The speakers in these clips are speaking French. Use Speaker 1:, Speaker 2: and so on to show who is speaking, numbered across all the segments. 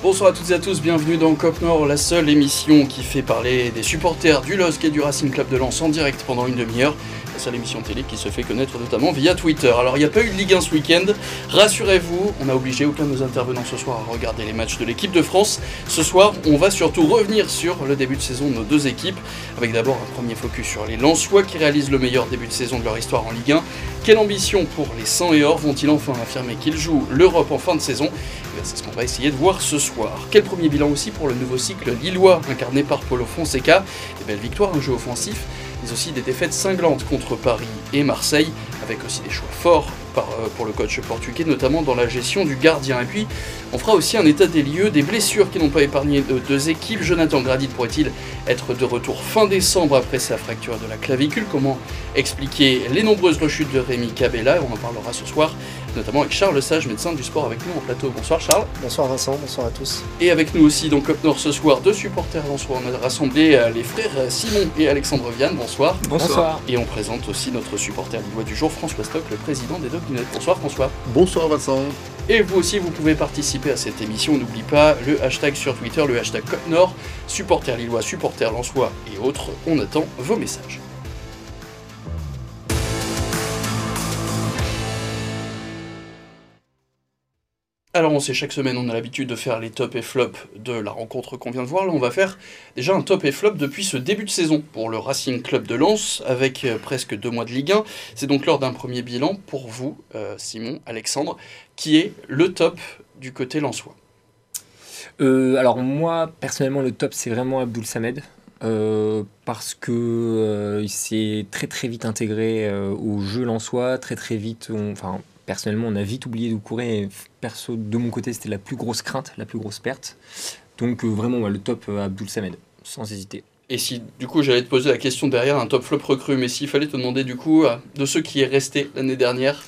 Speaker 1: Bonsoir à toutes et à tous, bienvenue dans Cop Nord, la seule émission qui fait parler des supporters du LOSC et du Racing Club de Lens en direct pendant une demi-heure. La seule émission télé qui se fait connaître notamment via Twitter. Alors il n'y a pas eu de Ligue 1 ce week-end, rassurez-vous, on n'a obligé aucun de nos intervenants ce soir à regarder les matchs de l'équipe de France. Ce soir, on va surtout revenir sur le début de saison de nos deux équipes, avec d'abord un premier focus sur les Lensois qui réalisent le meilleur début de saison de leur histoire en Ligue 1. Quelle ambition pour les 100 et or Vont-ils enfin affirmer qu'ils jouent l'Europe en fin de saison? Eh C'est ce qu'on va essayer de voir ce soir. Quel premier bilan aussi pour le nouveau cycle lillois incarné par Paulo Fonseca? Des belles victoires, un jeu offensif, mais aussi des défaites cinglantes contre Paris et Marseille, avec aussi des choix forts euh, pour le coach portugais, notamment dans la gestion du gardien. Et puis, on fera aussi un état des lieux des blessures qui n'ont pas épargné de deux équipes. Jonathan Gradit pourrait-il être de retour fin décembre après sa fracture de la clavicule? Comment expliquer les nombreuses rechutes de Rémi Cabella? On en parlera ce soir, notamment avec Charles Sage, médecin du sport avec nous en plateau. Bonsoir Charles.
Speaker 2: Bonsoir Vincent, bonsoir à tous.
Speaker 1: Et avec nous aussi dans Cop Nord ce soir, deux supporters soir. On a rassemblé euh, les frères Simon et Alexandre Vianne. Bonsoir.
Speaker 2: Bonsoir.
Speaker 1: Et on présente aussi notre supporter lillois du jour, François Stock, le président des Dogs Bonsoir François.
Speaker 3: Bonsoir Vincent.
Speaker 1: Et vous aussi, vous pouvez participer à cette émission. N'oublie pas le hashtag sur Twitter, le hashtag Côte Nord, supporter lillois, supporter lensois et autres. On attend vos messages. Alors on sait, chaque semaine on a l'habitude de faire les top et flop de la rencontre qu'on vient de voir. Là on va faire déjà un top et flop depuis ce début de saison pour le Racing Club de Lens avec euh, presque deux mois de Ligue 1. C'est donc lors d'un premier bilan pour vous, euh, Simon, Alexandre, qui est le top du côté lensois.
Speaker 2: Euh, alors moi personnellement le top c'est vraiment Abdul Samed. parce que il s'est très très vite intégré au jeu lensois, très très vite, enfin personnellement, on a vite oublié d'où courir. Et perso, de mon côté, c'était la plus grosse crainte, la plus grosse perte. Donc, euh, vraiment, le top euh, Abdul Samed, sans hésiter.
Speaker 1: Et si, du coup, j'allais te poser la question derrière un top flop recru, mais s'il fallait te demander, du coup, euh, de ceux qui est resté l'année dernière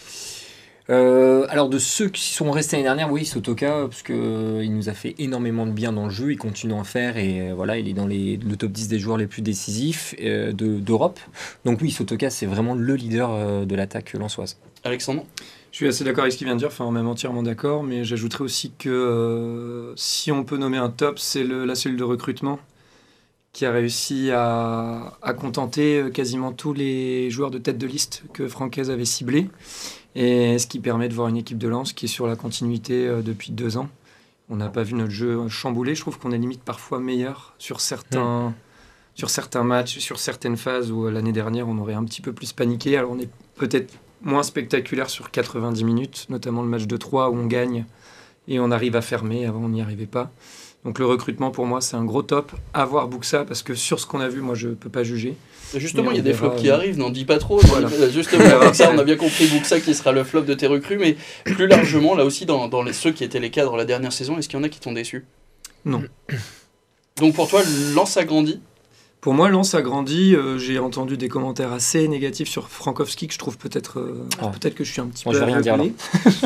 Speaker 2: alors de ceux qui sont restés l'année dernière, oui, Sotoka, parce qu'il il nous a fait énormément de bien dans le jeu, il continue à en faire, et voilà, il est dans les, le top 10 des joueurs les plus décisifs d'Europe. Donc oui, Sotoka, c'est vraiment le leader de l'attaque lançoise.
Speaker 1: Alexandre?
Speaker 4: Je suis assez d'accord avec ce qu'il vient de dire, enfin même entièrement d'accord, mais j'ajouterais aussi que euh, si on peut nommer un top, c'est la cellule de recrutement qui a réussi à, contenter euh, quasiment tous les joueurs de tête de liste que Francaise avait ciblés, et ce qui permet de voir une équipe de lance qui est sur la continuité euh, depuis deux ans. On n'a pas vu notre jeu chamboulé, je trouve qu'on est limite parfois meilleur sur certains... Hmm. Sur certains matchs, sur certaines phases où l'année dernière on aurait un petit peu plus paniqué. Alors on est peut-être moins spectaculaire sur 90 minutes, notamment le match de 3 où on gagne et on arrive à fermer, avant on n'y arrivait pas. Donc le recrutement pour moi c'est un gros top. Avoir Buxa parce que sur ce qu'on a vu, moi je peux pas juger.
Speaker 1: Justement, il y a des flops qui arrivent, n'en dis pas trop. Justement, avec ça, on a bien compris Buxa qui sera le flop de tes recrues, mais plus largement, là aussi, dans, dans les, ceux qui étaient les cadres la dernière saison, est-ce qu'il y en a qui t'ont déçu?
Speaker 4: Non.
Speaker 1: Donc pour toi, Lance a grandi?
Speaker 4: Pour moi, Lens a grandi. Euh, j'ai entendu des commentaires assez négatifs sur Frankowski que je trouve peut-être euh, ah. peut-être que je suis un petit peu.
Speaker 2: Je vais rien dire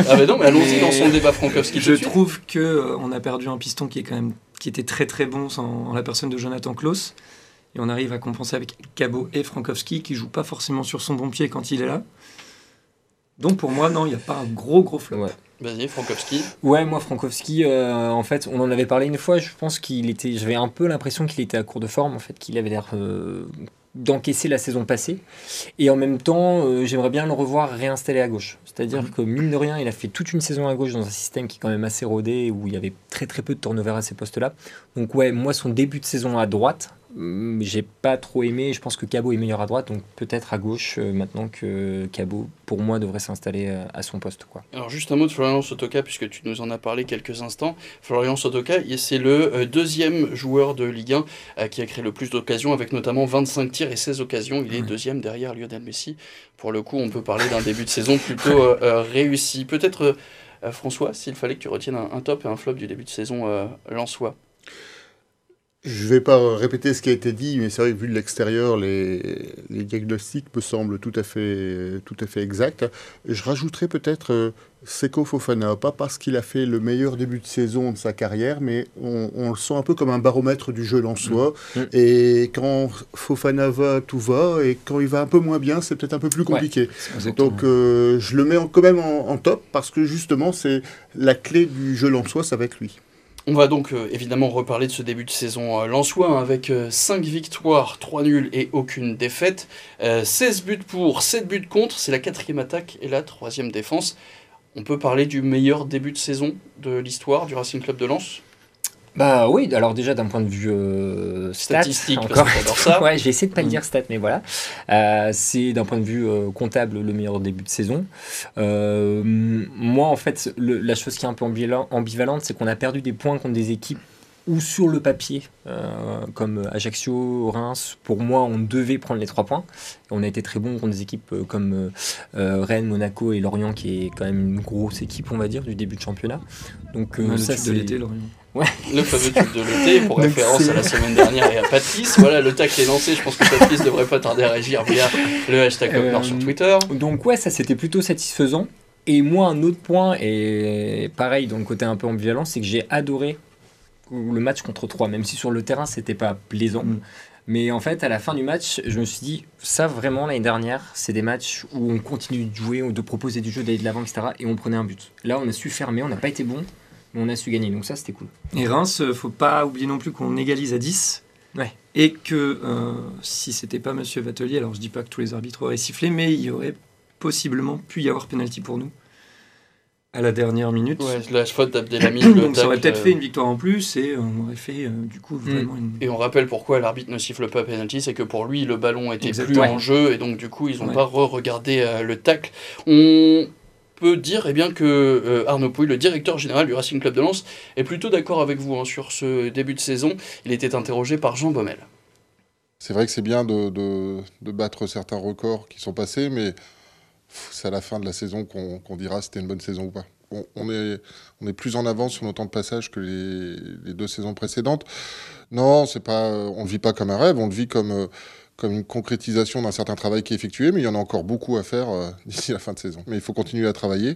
Speaker 1: ah mais non, mais allons-y dans son débat Frankowski.
Speaker 4: Je trouve que euh, on a perdu un piston qui est quand même qui était très très bon en la personne de Jonathan Klaus et on arrive à compenser avec Cabot et Frankowski qui jouent pas forcément sur son bon pied quand il est là. Donc pour moi, non, il n'y a pas un gros gros flop.
Speaker 1: Vas-y, Frankowski.
Speaker 2: Ouais, moi, Frankowski, euh, en fait, on en avait parlé une fois. Je pense qu'il était. J'avais un peu l'impression qu'il était à court de forme, en fait, qu'il avait l'air euh, d'encaisser la saison passée. Et en même temps, euh, j'aimerais bien le revoir réinstallé à gauche. C'est-à-dire mhm. que, mine de rien, il a fait toute une saison à gauche dans un système qui est quand même assez rodé, où il y avait très très peu de turnover à ces postes-là. Donc, ouais, moi, son début de saison à droite, j'ai pas trop aimé. Je pense que Cabot est meilleur à droite, donc peut-être à gauche euh, maintenant que Cabot, pour moi, devrait s'installer euh, à son poste. Quoi.
Speaker 1: Alors, juste un mot de Florian Sotoka, puisque tu nous en as parlé quelques instants. Florian Sotoka, c'est le euh, deuxième joueur de Ligue 1 qui a créé le plus d'occasions, avec notamment 25 tirs et 16 occasions. Il est deuxième derrière Lionel Messi. Pour le coup, on peut parler d'un début de saison plutôt réussi. Peut-être, François, s'il fallait que tu retiennes un, top et un flop du début de saison lensois.
Speaker 3: Je ne vais pas répéter ce qui a été dit, mais c'est vrai que vu de l'extérieur, les, diagnostics me semblent tout à fait, tout à fait exacts. Je rajouterais peut-être euh, Seko Fofana, pas parce qu'il a fait le meilleur début de saison de sa carrière, mais on, le sent un peu comme un baromètre du jeu en soi. Mm. Mm. Et quand Fofana va, tout va, et quand il va un peu moins bien, c'est peut-être un peu plus compliqué. Donc euh, je le mets quand même en, top, parce que justement, c'est la clé du jeu en soi, ça va être lui.
Speaker 1: On va donc euh, évidemment reparler de ce début de saison euh, lensois hein, avec 5 victoires, 3 nuls et aucune défaite. 16 buts pour, 7 buts contre, c'est la quatrième attaque et la troisième défense. On peut parler du meilleur début de saison de l'histoire du Racing Club de Lens?
Speaker 2: Bah oui, alors déjà d'un point de vue euh,
Speaker 1: statistique, encore.
Speaker 2: ça. ouais, j'ai essayé de pas le mm. dire stat, mais voilà. Euh, c'est d'un point de vue euh, comptable le meilleur début de saison. moi, en fait, la chose qui est un peu ambivalente, c'est qu'on a perdu des points contre des équipes ou sur le papier, comme Ajaccio, Reims, pour moi, on devait prendre les trois points. On a été très bon contre des équipes comme Rennes, Monaco et Lorient, qui est quand même une grosse équipe, on va dire, du début de championnat.
Speaker 4: Donc, ça, c'est de l'été, Lorient.
Speaker 1: Le fameux tube de l'été, pour référence à la semaine dernière et à Patrice. Voilà, le tacle est lancé. Je pense que Patrice devrait pas tarder à réagir via le hashtag euh, sur Twitter.
Speaker 2: Donc, ouais, ça c'était plutôt satisfaisant. Et moi, un autre point, et pareil, dans le côté un peu ambivalent, c'est que j'ai adoré le match contre 3, même si sur le terrain c'était pas plaisant. Mm. Mais en fait, à la fin du match, je me suis dit, ça vraiment, l'année dernière, c'est des matchs où on continue de jouer, de proposer du jeu, d'aller de l'avant, etc. Et on prenait un but. Là, on a su fermer, on n'a pas été bon on a su gagner. Donc ça, c'était cool.
Speaker 4: Et Reims, euh, faut pas oublier non plus qu'on égalise à 10.
Speaker 2: Ouais.
Speaker 4: Et que euh, si c'était pas Monsieur Vatelier, alors je dis pas que tous les arbitres auraient sifflé, mais il y aurait possiblement pu y avoir penalty pour nous à la dernière minute.
Speaker 1: Ouais, la faute d'Abdelhamid.
Speaker 4: Donc ça aurait peut-être fait une victoire en plus et on aurait fait euh, du coup mm. vraiment une...
Speaker 1: Et on rappelle pourquoi l'arbitre ne siffle pas penalty, c'est que pour lui le ballon était plus en jeu et donc du coup ils n'ont pas re-regardé le tacle. On peut dire eh bien, que euh, Arnaud Pouille, le directeur général du Racing Club de Lens, est plutôt d'accord avec vous hein, sur ce début de saison. Il était interrogé par Jean Baumel.
Speaker 3: C'est vrai que c'est bien de, de, battre certains records qui sont passés, mais c'est à la fin de la saison qu'on dira dira c'était une bonne saison ou pas. On, est, plus en avance sur nos temps de passage que les, deux saisons précédentes. Non, pas, on ne vit pas comme un rêve, on le vit comme... Euh, comme une concrétisation d'un certain travail qui est effectué, mais il y en a encore beaucoup à faire euh, d'ici la fin de saison. Mais il faut continuer à travailler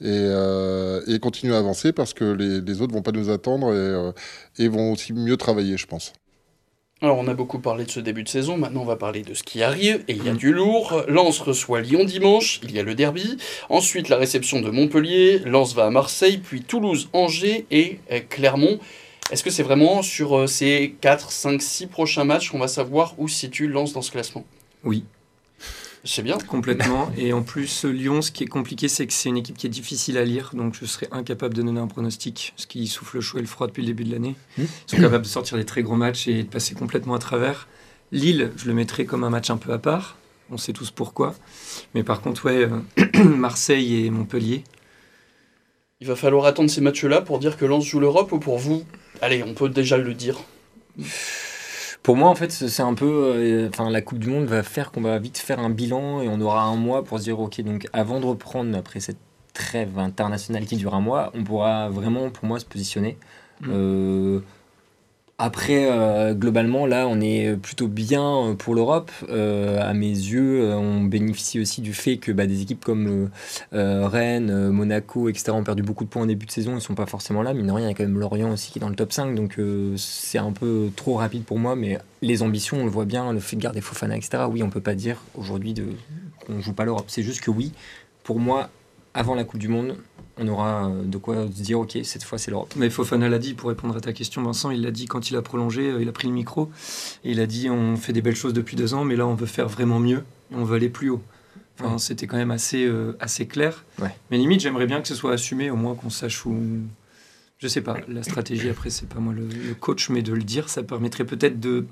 Speaker 3: et, euh, continuer à avancer parce que les, autres vont pas nous attendre euh, et, vont aussi mieux travailler, je pense.
Speaker 1: Alors on a beaucoup parlé de ce début de saison, maintenant on va parler de ce qui arrive, et il y a du lourd. Lens reçoit Lyon dimanche, il y a le derby, ensuite la réception de Montpellier, Lens va à Marseille, puis Toulouse, Angers et Clermont. Est-ce que c'est vraiment sur euh, ces 4, 5, 6 prochains matchs qu'on va savoir où se situe Lens dans ce classement?
Speaker 4: Oui.
Speaker 1: C'est bien.
Speaker 4: Complètement. Et en plus, Lyon, ce qui est compliqué, c'est que c'est une équipe qui est difficile à lire. Donc je serais incapable de donner un pronostic, parce qu'ils souffle le chaud et le froid depuis le début de l'année. Mmh. Ils sont capables de sortir des très gros matchs et de passer complètement à travers. Lille, je le mettrais comme un match un peu à part. On sait tous pourquoi. Mais par contre, ouais, euh, Marseille et Montpellier.
Speaker 1: Il va falloir attendre ces matchs-là pour dire que Lens joue l'Europe ou pour vous? Allez, on peut déjà le dire.
Speaker 2: Pour moi, en fait, c'est un peu. Euh, enfin, la Coupe du Monde va faire qu'on va vite faire un bilan et on aura un mois pour se dire ok, donc avant de reprendre après cette trêve internationale qui dure un mois, on pourra vraiment, pour moi, se positionner. Mm. Euh, après, euh, globalement, là, on est plutôt bien pour l'Europe. Euh, à mes yeux, euh, on bénéficie aussi du fait que bah, des équipes comme Rennes, Monaco, etc. ont perdu beaucoup de points en début de saison. Ils ne sont pas forcément là. Mais rien, il y a quand même Lorient aussi qui est dans le top 5. Donc, c'est un peu trop rapide pour moi. Mais les ambitions, on le voit bien, le fait de garder Fofana, etc. Oui, on ne peut pas dire aujourd'hui qu'on ne joue pas l'Europe. C'est juste que oui, pour moi, avant la Coupe du Monde, on aura euh, de quoi se dire ok cette fois c'est l'Europe.
Speaker 4: Mais Fofana l'a dit pour répondre à ta question Vincent, il l'a dit quand il a prolongé, euh, il a pris le micro et il a dit on fait des belles choses depuis deux ans mais là on veut faire vraiment mieux et on veut aller plus haut. Enfin, C'était quand même assez, euh, assez clair. Mais limite j'aimerais bien que ce soit assumé au moins qu'on sache où... Je sais pas, la stratégie après c'est pas moi le, coach mais de le dire ça permettrait peut-être de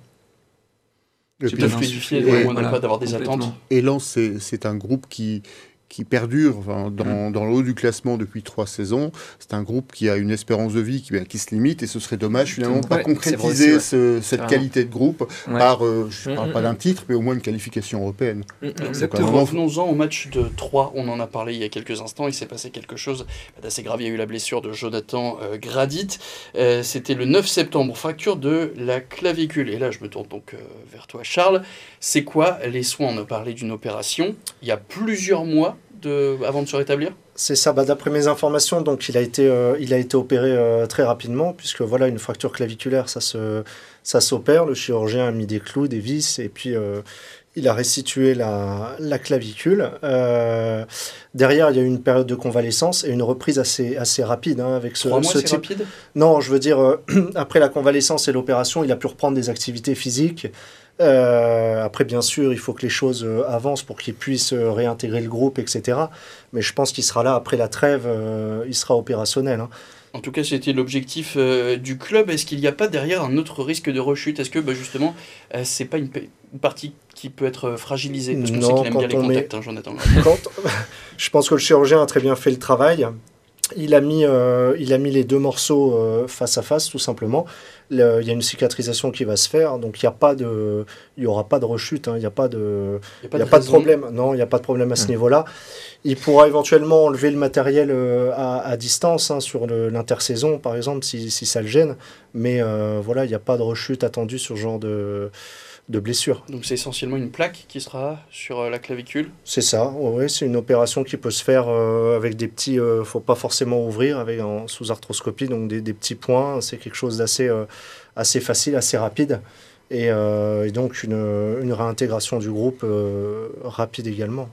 Speaker 1: de fluidifier, d'avoir des attentes.
Speaker 3: Et Lens, c'est un groupe qui, qui perdure dans, mm. dans, le haut du classement depuis trois saisons. C'est un groupe qui a une espérance de vie qui, ben, qui se limite et ce serait dommage finalement de pas concrétiser cette qualité de groupe par, euh, je ne parle mm, pas mm, d'un titre, mais au moins une qualification européenne.
Speaker 1: Revenons-en au match de 3, on en a parlé il y a quelques instants, il s'est passé quelque chose d'assez grave, il y a eu la blessure de Jonathan euh, Gradit, euh, c'était le 9 septembre, fracture de la clavicule, et là je me tourne donc vers toi Charles, c'est quoi les soins? On a parlé d'une opération, il y a plusieurs mois avant de se rétablir?
Speaker 5: C'est ça, bah, d'après mes informations, donc il a été, euh, il a été opéré euh, très rapidement, puisque voilà, une fracture claviculaire, ça se, ça s'opère. Le chirurgien a mis des clous, des vis, et puis, euh, il a restitué la, la clavicule. Euh, derrière, il y a eu une période de convalescence et une reprise assez, assez rapide hein, avec ce, ce
Speaker 1: c'est
Speaker 5: type.
Speaker 1: rapide?
Speaker 5: Non, je veux dire, euh, après la convalescence et l'opération, il a pu reprendre des activités physiques. Euh, après, bien sûr, il faut que les choses euh, avancent pour qu'il puisse euh, réintégrer le groupe, etc. Mais je pense qu'il sera là après la trêve, il sera opérationnel. hein.
Speaker 1: En tout cas, c'était l'objectif du club. Est-ce qu'il n'y a pas derrière un autre risque de rechute? Est-ce que bah, justement, c'est pas une, pa- une partie qui peut être euh, fragilisée Parce qu'on sait
Speaker 5: Non,
Speaker 1: qu'il aime bien
Speaker 5: quand
Speaker 1: les contacts, hein, Jonathan.
Speaker 5: Quand, je pense que le chirurgien a très bien fait le travail. Il a mis, euh, il a mis les deux morceaux euh, face à face, tout simplement. Le- il y a une cicatrisation qui va se faire, donc il n'y a pas de, il y aura pas de rechute, hein, il n'y a pas de,
Speaker 1: Il
Speaker 5: n'y a pas de problème. Non, il n'y a pas de problème à ce niveau-là. Il pourra éventuellement enlever le matériel euh, à, à distance hein, sur l'intersaison, par exemple, si, si ça le gêne. Mais euh, voilà, il n'y a pas de rechute attendue sur ce genre de, de blessure.
Speaker 1: Donc c'est essentiellement une plaque qui sera sur euh, la clavicule.
Speaker 5: C'est ça, ouais, c'est une opération qui peut se faire euh, avec des petits, euh, faut pas forcément ouvrir avec en, sous arthroscopie, donc des, des petits points, c'est quelque chose d'assez assez facile, assez rapide, et, euh, et donc une, une réintégration du groupe euh, rapide également.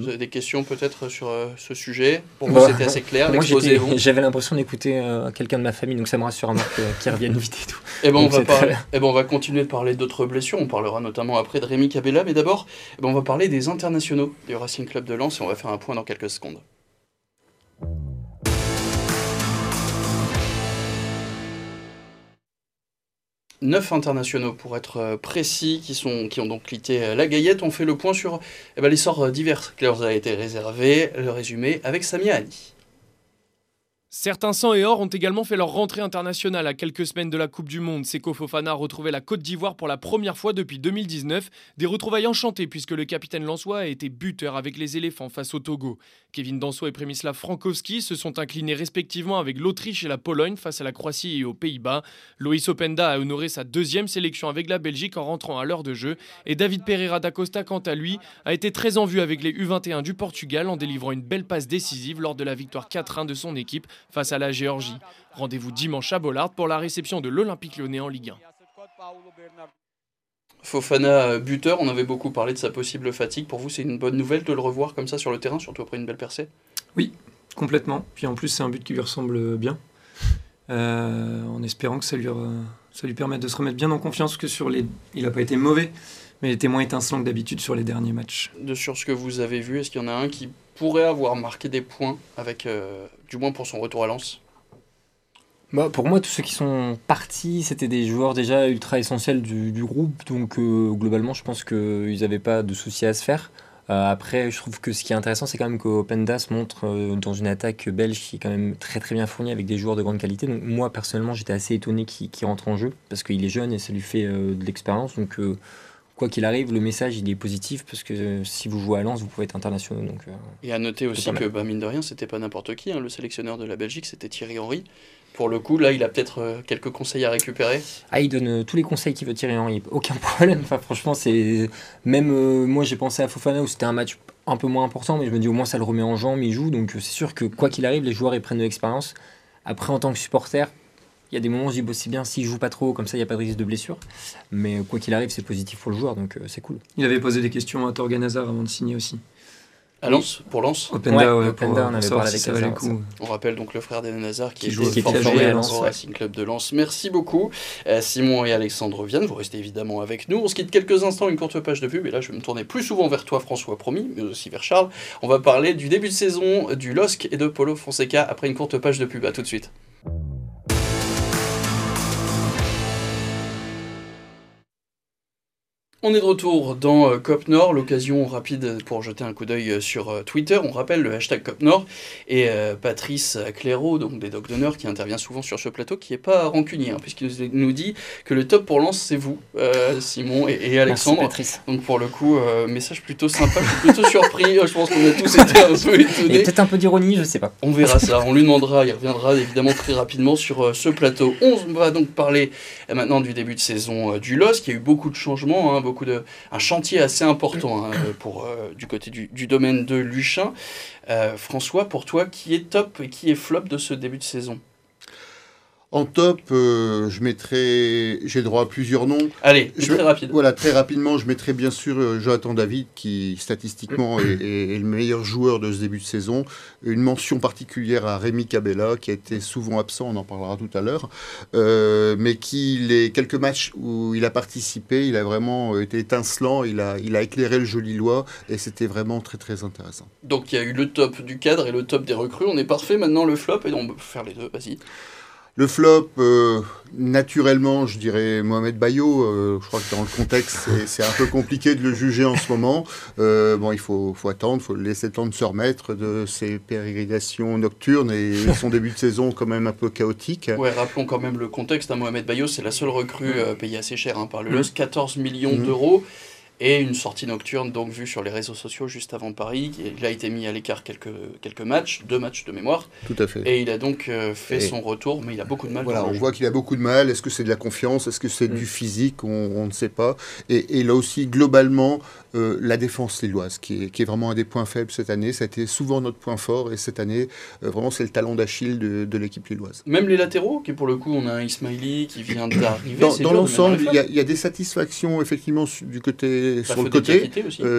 Speaker 1: Vous avez des questions peut-être sur euh, ce sujet Pour
Speaker 2: Bah,
Speaker 1: vous, c'était assez clair. L'exposé
Speaker 2: j'avais l'impression d'écouter euh, quelqu'un de ma famille, donc ça me rassure moi que- qu'il revienne vite et tout.
Speaker 1: Eh ben, on
Speaker 2: Donc,
Speaker 1: va parler- eh ben, on va continuer de parler d'autres blessures. On parlera notamment après de Rémi Cabella. Mais d'abord, eh ben, on va parler des internationaux du Racing Club de Lens et on va faire un point dans quelques secondes. Neuf internationaux pour être euh, précis qui, sont, qui ont donc quitté euh, la Gaillette. On fait le point sur eh ben, les sorts euh, divers qui leur a été réservés. Le résumé avec Samia Ali.
Speaker 6: Certains sang et or ont également fait leur rentrée internationale à quelques semaines de la Coupe du Monde. Seko Fofana a retrouvé la Côte d'Ivoire pour la première fois depuis 2019. Des retrouvailles enchantées puisque le capitaine Lançois a été buteur avec les éléphants face au Togo. Kevin Danso et Przemysław Frankowski se sont inclinés respectivement avec l'Autriche et la Pologne face à la Croatie et aux Pays-Bas. Loïs Openda a honoré sa deuxième sélection avec la Belgique en rentrant à l'heure de jeu. Et David Pereira da Costa, quant à lui, a été très en vue avec les U21 du Portugal en délivrant une belle passe décisive lors de la victoire 4-1 de son équipe face à la Géorgie. Rendez-vous dimanche à Bollard pour la réception de l'Olympique lyonnais en Ligue 1.
Speaker 1: Fofana, euh, buteur, on avait beaucoup parlé de sa possible fatigue. Pour vous, c'est une bonne nouvelle de le revoir comme ça sur le terrain, surtout après une belle percée?
Speaker 4: Complètement. Puis en plus, c'est un but qui lui ressemble bien. Euh, en espérant que ça lui, re- ça lui permette de se remettre bien en confiance que sur les. Il n'a pas été mauvais, mais il était moins étincelant que d'habitude sur les derniers matchs.
Speaker 1: de sur ce que vous avez vu, est-ce qu'il y en a un qui pourrait avoir marqué des points avec, euh, du moins pour son retour à Lens
Speaker 2: Bah, pour moi, tous ceux qui sont partis, c'était des joueurs déjà ultra essentiels du, groupe. Donc, euh, globalement, je pense qu'ils n'avaient pas de soucis à se faire. Euh, après, je trouve que ce qui est intéressant, c'est quand même qu'Opendas montre euh, dans une attaque belge qui est quand même très très bien fournie avec des joueurs de grande qualité. Donc, moi, personnellement, j'étais assez étonné qu'il rentre en jeu parce qu'il est jeune et ça lui fait de l'expérience. Donc, quoi qu'il arrive, le message il est positif parce que euh, si vous jouez à Lens, vous pouvez être international. Donc, euh,
Speaker 1: Et à noter aussi que, bah, mine de rien, c'était pas n'importe qui. hein, le sélectionneur de la Belgique, c'était Thierry Henry. Pour le coup, là, il a peut-être euh, quelques conseils à récupérer.
Speaker 2: Ah, il donne tous les conseils qu'il veut tirer Henry, aucun problème. Enfin, franchement, c'est même moi j'ai pensé à Fofana où c'était un match un peu moins important, mais je me dis au moins ça le remet en jambes, il joue. Donc c'est sûr que quoi qu'il arrive, les joueurs ils prennent de l'expérience. Après, en tant que supporter, il y a des moments où je dis bon, c'est bien s'il joue pas trop, comme ça il n'y a pas de risque de blessure. Mais euh, quoi qu'il arrive, c'est positif pour le joueur, donc euh, c'est cool.
Speaker 4: Il avait posé des questions à Torgan Hazard avant de signer aussi.
Speaker 1: À Lens, pour Lens?
Speaker 4: Openda,
Speaker 2: Ouais,
Speaker 4: ouais,
Speaker 2: Openda,
Speaker 4: pour,
Speaker 2: on avait parlé
Speaker 4: si
Speaker 2: avec Hazard,
Speaker 1: rappelle donc le frère d'Eden Hazard qui,
Speaker 4: Qui
Speaker 1: était
Speaker 4: joue- qui était
Speaker 1: formé
Speaker 4: à
Speaker 1: au
Speaker 4: Lens, ouais.
Speaker 1: Racing Club de Lens. Merci beaucoup. Euh, Simon et Alexandre viennent, vous restez évidemment avec nous. On se quitte quelques instants, une courte page de pub. Et là, je vais me tourner plus souvent vers toi, François, promis, mais aussi vers Charles. On va parler du début de saison du LOSC et de Polo Fonseca après une courte page de pub. À tout de suite. On est de retour dans euh, COP Nord, l'occasion rapide pour jeter un coup d'œil euh, sur euh, Twitter. On rappelle le hashtag COP Nord et euh, Patrice Clairaut, donc des Dogs d'honneur, qui intervient souvent sur ce plateau, qui n'est pas rancunier, hein, puisqu'il nous- dit que le top pour Lens, c'est vous, euh, Simon et, et Alexandre.
Speaker 2: Merci, Patrice.
Speaker 1: Donc pour le coup, euh, message plutôt sympa, je suis plutôt surpris. Je pense qu'on a tous été un peu étonnés.
Speaker 2: peut-être un peu d'ironie, je sais pas.
Speaker 1: On verra ça, on lui demandera, il reviendra évidemment très rapidement sur ce plateau. On va donc parler maintenant du début de saison du. Il y a eu beaucoup de changements, hein, beaucoup de, un chantier assez important hein, euh, pour, euh, du côté du, du domaine de Luchin. Euh, François, pour toi, qui est top et qui est flop de ce début de saison?
Speaker 3: En top, euh, je mettrai. J'ai droit à plusieurs noms.
Speaker 1: Allez,
Speaker 3: Je
Speaker 1: très rapide.
Speaker 3: Voilà, très rapidement, je mettrai bien sûr euh, Jonathan David, qui statistiquement est, est- est le meilleur joueur de ce début de saison. Une mention particulière à Rémi Cabella, qui a été souvent absent, on en parlera tout à l'heure, Euh, mais qui, les quelques matchs où il a participé, il a vraiment été étincelant, il a, il a éclairé le joli Lillois, et c'était vraiment très très intéressant.
Speaker 1: Donc il y a eu le top du cadre et le top des recrues. On est parfait maintenant le flop et on peut faire les deux. Vas-y.
Speaker 3: Le flop, euh, naturellement, je dirais Mohamed Bayo. euh, je crois que dans le contexte, c'est- un peu compliqué de le juger en ce moment. Euh, bon, il faut, faut attendre, il faut le laisser le temps de se remettre de ses pérégrinations nocturnes et son début de saison quand même un peu chaotique.
Speaker 1: Ouais, rappelons quand même le contexte. à Mohamed Bayo, c'est la seule recrue payée assez cher hein, par le
Speaker 3: Mm.
Speaker 1: LOS, 14 millions
Speaker 3: Mm.
Speaker 1: d'euros. Et une sortie nocturne, donc vue sur les réseaux sociaux juste avant Paris. Il a été mis à l'écart quelques, quelques matchs, deux matchs de mémoire.
Speaker 3: Tout à fait.
Speaker 1: Et il a donc euh, fait
Speaker 3: Et-
Speaker 1: son retour, mais il a beaucoup de mal.
Speaker 3: Voilà, on
Speaker 1: jeu.
Speaker 3: voit qu'il a beaucoup de mal. Est-ce que c'est de la confiance? Est-ce que c'est
Speaker 2: Mm.
Speaker 3: du physique? On, on ne sait pas. Et, et là aussi, globalement, euh, la défense lilloise, qui est, qui est vraiment un des points faibles cette année. Ça a été souvent notre point fort. Et cette année, euh, vraiment, c'est le talon d'Achille de, de l'équipe lilloise.
Speaker 1: Même les latéraux, qui pour le coup, on a un Ismaili qui vient d'arriver.
Speaker 3: Dans, l'ensemble, il y, a- il y a des satisfactions effectivement du côté, Sur le côté.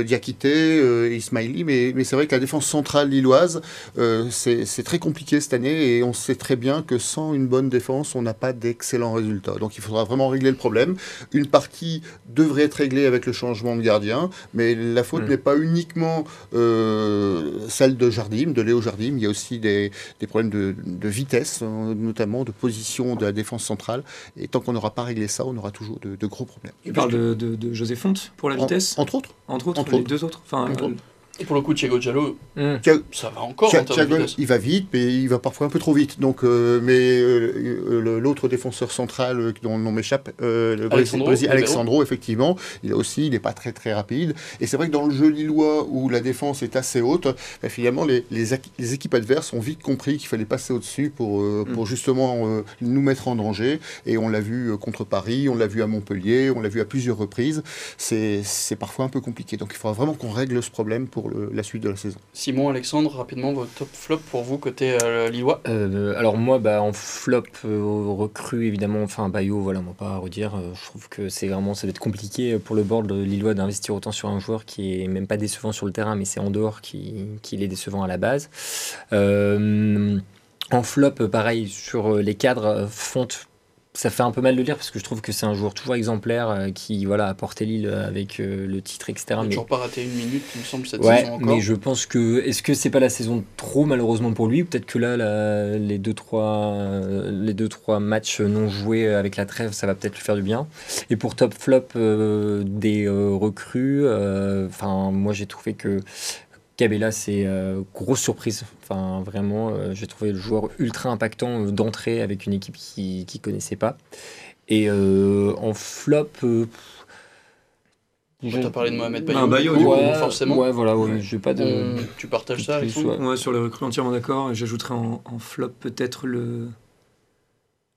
Speaker 1: Diakité.
Speaker 3: Euh, euh, Ismaili, mais, mais c'est vrai que la défense centrale lilloise, euh, c'est très compliqué cette année et on sait très bien que sans une bonne défense, on n'a pas d'excellents résultats. Donc il faudra vraiment régler le problème. Une partie devrait être réglée avec le changement de gardien, mais la faute
Speaker 2: Mm.
Speaker 3: n'est pas uniquement euh, celle de Jardim, de Léo Jardim. Il y a aussi des, des problèmes de, de vitesse, euh, notamment de position de la défense centrale. Et tant qu'on n'aura pas réglé ça, on aura toujours de, de gros problèmes.
Speaker 4: Tu parles de, de, de José Fonte pour la Vitesse,
Speaker 3: entre autres.
Speaker 4: entre autres,
Speaker 3: entre
Speaker 4: les
Speaker 3: autres.
Speaker 4: deux autres. Enfin,
Speaker 3: Entre
Speaker 4: euh,
Speaker 3: autres.
Speaker 1: Et pour le coup, Thiago Diallo,
Speaker 2: Hmm.
Speaker 1: Ça va encore en
Speaker 3: Thiago, il va vite, mais il va parfois un peu trop vite. Donc, euh, mais euh, l'autre défenseur central euh, dont le nom m'échappe, euh, le
Speaker 1: Alexandro,
Speaker 3: Brésil-. Alexandro, effectivement, il a aussi, il n'est pas très très rapide. Et c'est vrai que dans le jeu lillois où la défense est assez haute, bah, finalement les, les, ac- les équipes adverses ont vite compris qu'il fallait passer au-dessus pour, euh,
Speaker 1: Mm.
Speaker 3: pour justement euh, nous mettre en danger. Et on l'a vu contre Paris, on l'a vu à Montpellier, on l'a vu à plusieurs reprises. C'est c'est parfois un peu compliqué. Donc il faudra vraiment qu'on règle ce problème pour le- la suite de la saison.
Speaker 1: Simon, Alexandre, rapidement, votre top flop pour vous côté euh, Lillois
Speaker 2: Euh, alors moi, bah, en flop euh, recrue, évidemment, enfin Bayo, voilà, on va pas redire. euh, je trouve que c'est vraiment, ça va être compliqué pour le board lillois d'investir autant sur un joueur qui est même pas décevant sur le terrain, mais c'est en dehors qui- qu'il est décevant à la base. Euh, en flop, pareil, sur les cadres, Fonte, ça fait un peu mal de lire parce que je trouve que c'est un joueur toujours exemplaire euh, qui voilà, a porté Lille avec euh, le titre, etc.
Speaker 1: Il n'a
Speaker 2: mais-
Speaker 1: toujours pas raté une minute, il me semble, cette
Speaker 2: Ouais,
Speaker 1: saison encore.
Speaker 2: mais je pense que est-ce que c'est pas la saison trop malheureusement pour lui? Peut-être que là, la- les deux trois euh, les deux trois matchs non joués avec la trêve, ça va peut-être lui faire du bien. Et pour top flop euh, des euh, recrues, euh, enfin moi j'ai trouvé que Cabella c'est euh, grosse surprise. Enfin vraiment, euh, j'ai trouvé le joueur ultra impactant euh, d'entrée avec une équipe qui qui connaissait pas. Et euh, en flop. euh,
Speaker 1: Tu as parlé de Mohamed Bayo,
Speaker 4: Ah, Bayo,
Speaker 1: du
Speaker 4: du
Speaker 1: coup,
Speaker 2: ouais,
Speaker 1: forcément.
Speaker 2: Ouais, voilà, ouais, j'ai pas de.
Speaker 1: On- Tu partages ça, Alexandre
Speaker 2: ouais.
Speaker 4: Ouais, sur les recrues, entièrement d'accord. J'ajouterais en, en flop peut-être le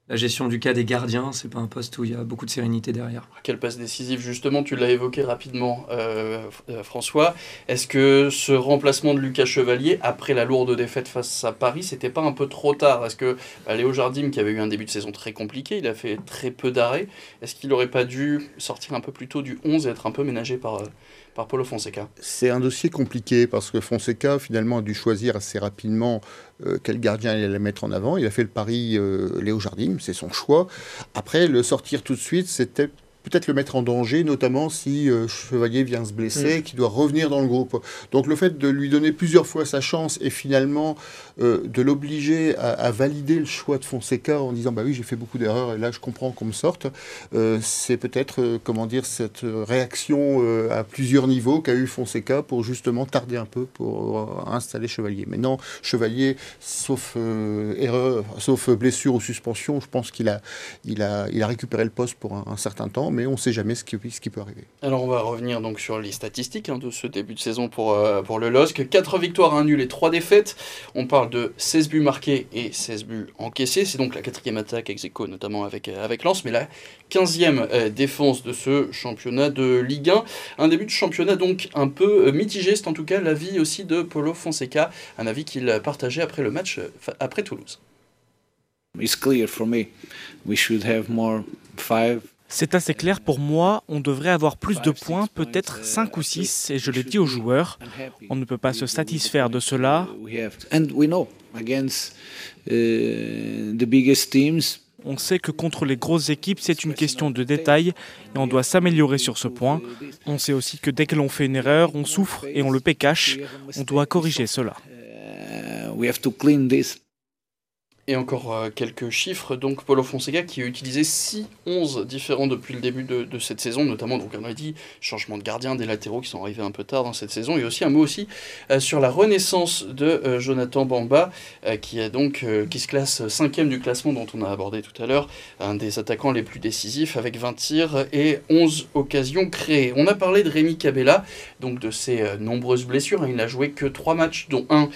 Speaker 4: la gestion du cas des gardiens. C'est pas un poste où il y a beaucoup de sérénité derrière.
Speaker 1: Quelle passe décisive, justement, tu l'as évoqué rapidement, euh, euh, François. Est-ce que ce remplacement de Lucas Chevalier, après la lourde défaite face à Paris, c'était pas un peu trop tard? Est-ce que bah, Léo Jardim, qui avait eu un début de saison très compliqué, il a fait très peu d'arrêts, est-ce qu'il n'aurait pas dû sortir un peu plus tôt du 11 et être un peu ménagé par, euh, par Paulo Fonseca
Speaker 3: C'est un dossier compliqué parce que Fonseca, finalement, a dû choisir assez rapidement euh, quel gardien il allait mettre en avant. Il a fait le pari euh, Léo Jardim, c'est son choix. Après, le sortir tout de suite, c'était peut-être le mettre en danger, notamment si euh, Chevalier vient se blesser, qui doit revenir dans le groupe. Donc le fait de lui donner plusieurs fois sa chance et finalement euh, de l'obliger à, à valider le choix de Fonseca en disant bah oui j'ai fait beaucoup d'erreurs et là je comprends qu'on me sorte, euh, c'est peut-être comment dire cette réaction à plusieurs niveaux qu'a eu Fonseca pour justement tarder un peu pour installer Chevalier. Maintenant Chevalier, sauf erreur, sauf blessure ou suspension, je pense qu'il a, il a, il a récupéré le poste pour un, un certain temps, mais on ne sait jamais ce qui, ce qui peut arriver.
Speaker 1: Alors on va revenir donc sur les statistiques hein, de ce début de saison pour, euh, pour le LOSC. 4 victoires, 1 nul et 3 défaites. On parle de 16 buts marqués et 16 buts encaissés. C'est donc la quatrième attaque ex aequo, notamment avec, euh, avec Lens, mais la 15e euh, défense de ce championnat de Ligue 1. Un début de championnat donc un peu euh, mitigé, c'est en tout cas l'avis aussi de Paulo Fonseca, un avis qu'il partageait après le match euh, après Toulouse.
Speaker 7: C'est assez clair pour moi, on devrait avoir plus de points, peut-être 5 ou 6, et je l'ai dit aux joueurs, on ne peut pas se satisfaire de cela. On sait que contre les grosses équipes, c'est une question de détail et on doit s'améliorer sur ce point. On sait aussi que dès que l'on fait une erreur, on souffre et on le cash. On doit corriger cela.
Speaker 1: Et encore euh, quelques chiffres. Donc, Paulo Fonseca qui a utilisé 6 11 différents depuis le début de, cette saison, notamment, donc, on a dit, changement de gardien, des latéraux qui sont arrivés un peu tard dans cette saison. Et aussi un mot aussi euh, sur la renaissance de euh, Jonathan Bamba, qui, est donc, qui se classe 5 du classement dont on a abordé tout à l'heure, un des attaquants les plus décisifs avec 20 tirs et 11 occasions créées. On a parlé de Rémi Cabella, donc de ses nombreuses blessures. Hein. Il n'a joué que 3 matchs, dont un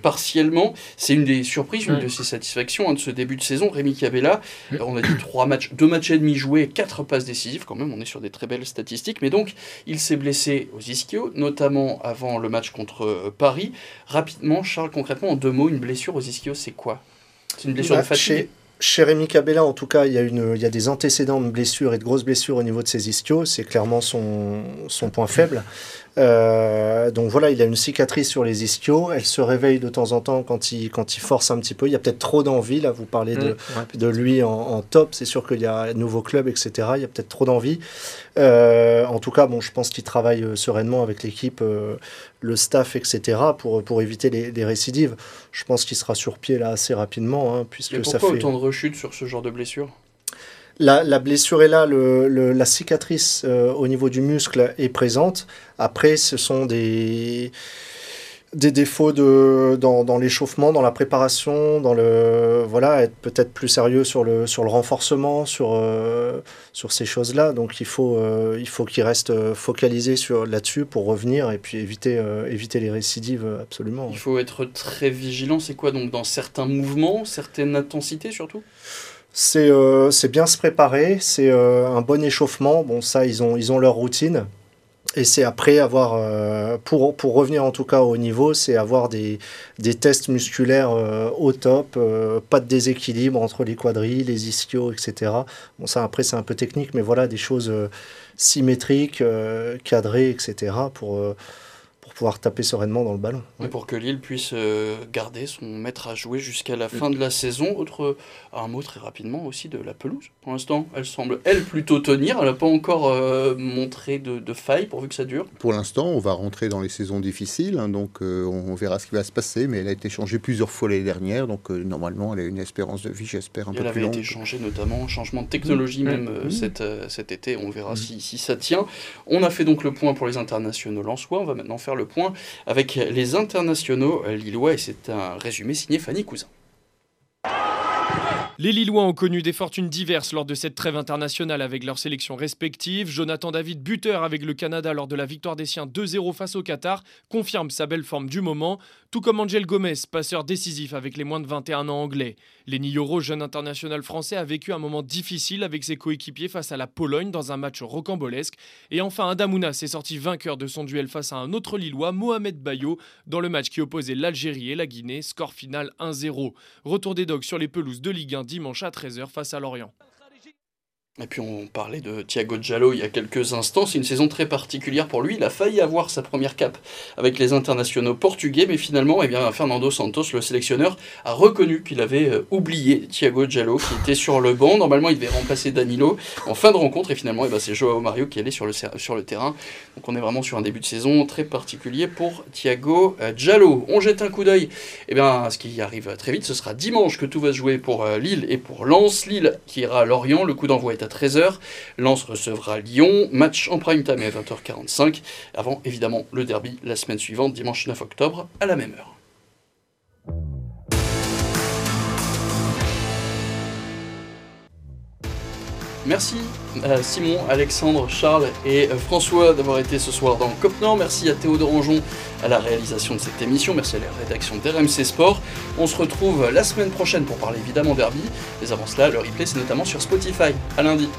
Speaker 1: partiellement. C'est une des surprises, une de ses satisfaction hein, de ce début de saison. Rémi Cabella, on a dit trois matchs, deux matchs et demi joués, quatre passes décisives, quand même, on est sur des très belles statistiques. Mais donc, il s'est blessé aux ischios, notamment avant le match contre euh, Paris. Rapidement, Charles, concrètement, en deux mots, une blessure aux ischios, c'est quoi? C'est une blessure de bah, fatigue?
Speaker 5: chez Rémi Cabella, en tout cas, il y, a une, il y a des antécédents de blessures et de grosses blessures au niveau de ses ischios. C'est clairement son, son point faible. Euh, donc voilà, il a une cicatrice sur les ischios. Elle se réveille de temps en temps quand il, quand il force un petit peu. Il y a peut-être trop d'envie. Là, vous parlez de, mmh, de lui en, top. C'est sûr qu'il y a un nouveau club, etc. Il y a peut-être trop d'envie. Euh, en tout cas, bon, je pense qu'il travaille euh, sereinement avec l'équipe, le staff, etc. pour, pour éviter les, récidives. Je pense qu'il sera sur pied là assez rapidement. Hein, puisque
Speaker 1: pourquoi
Speaker 5: ça fait...
Speaker 1: autant de rechutes sur ce genre de blessure?
Speaker 5: La, blessure est là, le, la cicatrice euh, au niveau du muscle est présente. Après, ce sont des, des défauts de, dans, l'échauffement, dans la préparation, dans le voilà, être peut-être plus sérieux sur le, sur le renforcement, sur, euh, sur ces choses-là. Donc il faut euh, il faut qu'il reste focalisé sur là-dessus pour revenir et puis éviter éviter les récidives absolument.
Speaker 1: Il faut être très vigilant. C'est quoi donc dans certains mouvements, certaines intensités surtout?
Speaker 5: Euh, c'est bien se préparer, c'est euh, un bon échauffement. Bon, ça, ils ont, ils ont leur routine. Et c'est après avoir, euh, pour, pour revenir en tout cas au niveau, c'est avoir des, des tests musculaires au top, pas de déséquilibre entre les quadrilles, les ischios, etc. Bon, ça après c'est un peu technique, mais voilà, des choses symétriques, cadrées, etc. pour pouvoir taper sereinement dans le ballon.
Speaker 1: pour que Lille puisse euh, garder son maître à jouer jusqu'à la fin de la saison. Autre, un mot très rapidement aussi de la pelouse. Pour l'instant, elle semble, elle, plutôt tenir. Elle n'a pas encore euh, montré de, de, faille pourvu que ça dure.
Speaker 3: Pour l'instant, on va rentrer dans les saisons difficiles. Hein, donc, euh, on verra ce qui va se passer. Mais elle a été changée plusieurs fois l'année dernière. Donc, normalement, elle a une espérance de vie, j'espère, un peu plus longue.
Speaker 1: Elle avait été changée notamment, changement de technologie mmh. même mmh. Cet, cet été. On verra mmh. si, si ça tient. On a fait donc le point pour les internationaux lensois. On va maintenant faire le point avec les internationaux lillois et c'est un résumé signé Fanny Cousin.
Speaker 6: Les Lillois ont connu des fortunes diverses lors de cette trêve internationale avec leurs sélections respectives. Jonathan David, buteur avec le Canada lors de la victoire des siens 2-0 face au Qatar, confirme sa belle forme du moment, tout comme Angel Gomez, passeur décisif avec les moins de 21 ans anglais. Lenny jeune international français, a vécu un moment difficile avec ses coéquipiers face à la Pologne dans un match rocambolesque. Et enfin, Adamouna s'est sorti vainqueur de son duel face à un autre Lillois, Mohamed Bayo, dans le match qui opposait l'Algérie et la Guinée, score final 1-0. Retour des dogs sur les pelouses de Ligue 1 dimanche à 13h face à Lorient.
Speaker 1: Et puis on parlait de Thiago Giallo il y a quelques instants, c'est une saison très particulière pour lui, il a failli avoir sa première cape avec les internationaux portugais, mais finalement eh bien, Fernando Santos, le sélectionneur, a reconnu qu'il avait euh, oublié Thiago Giallo qui était sur le banc, normalement il devait remplacer Danilo en fin de rencontre, et finalement eh ben, c'est Joao Mario qui allait sur le, sur le terrain, donc on est vraiment sur un début de saison très particulier pour Thiago euh, Giallo. On jette un coup d'œil, eh bien ce qui arrive très vite, ce sera dimanche que tout va se jouer pour euh, Lille et pour Lens, Lille qui ira à Lorient, le coup d'envoi est à 13h. Lens recevra Lyon, match en prime time à 20h45, avant évidemment le derby la semaine suivante, dimanche 9 octobre, à la même heure. Merci à Simon, Alexandre, Charles et François d'avoir été ce soir dans Cop Nord. Merci à Théo Dorangeon à la réalisation de cette émission. Merci à la rédaction d'RMC Sport. On se retrouve la semaine prochaine pour parler évidemment derby. Mais avant cela, le replay c'est notamment sur Spotify. À lundi.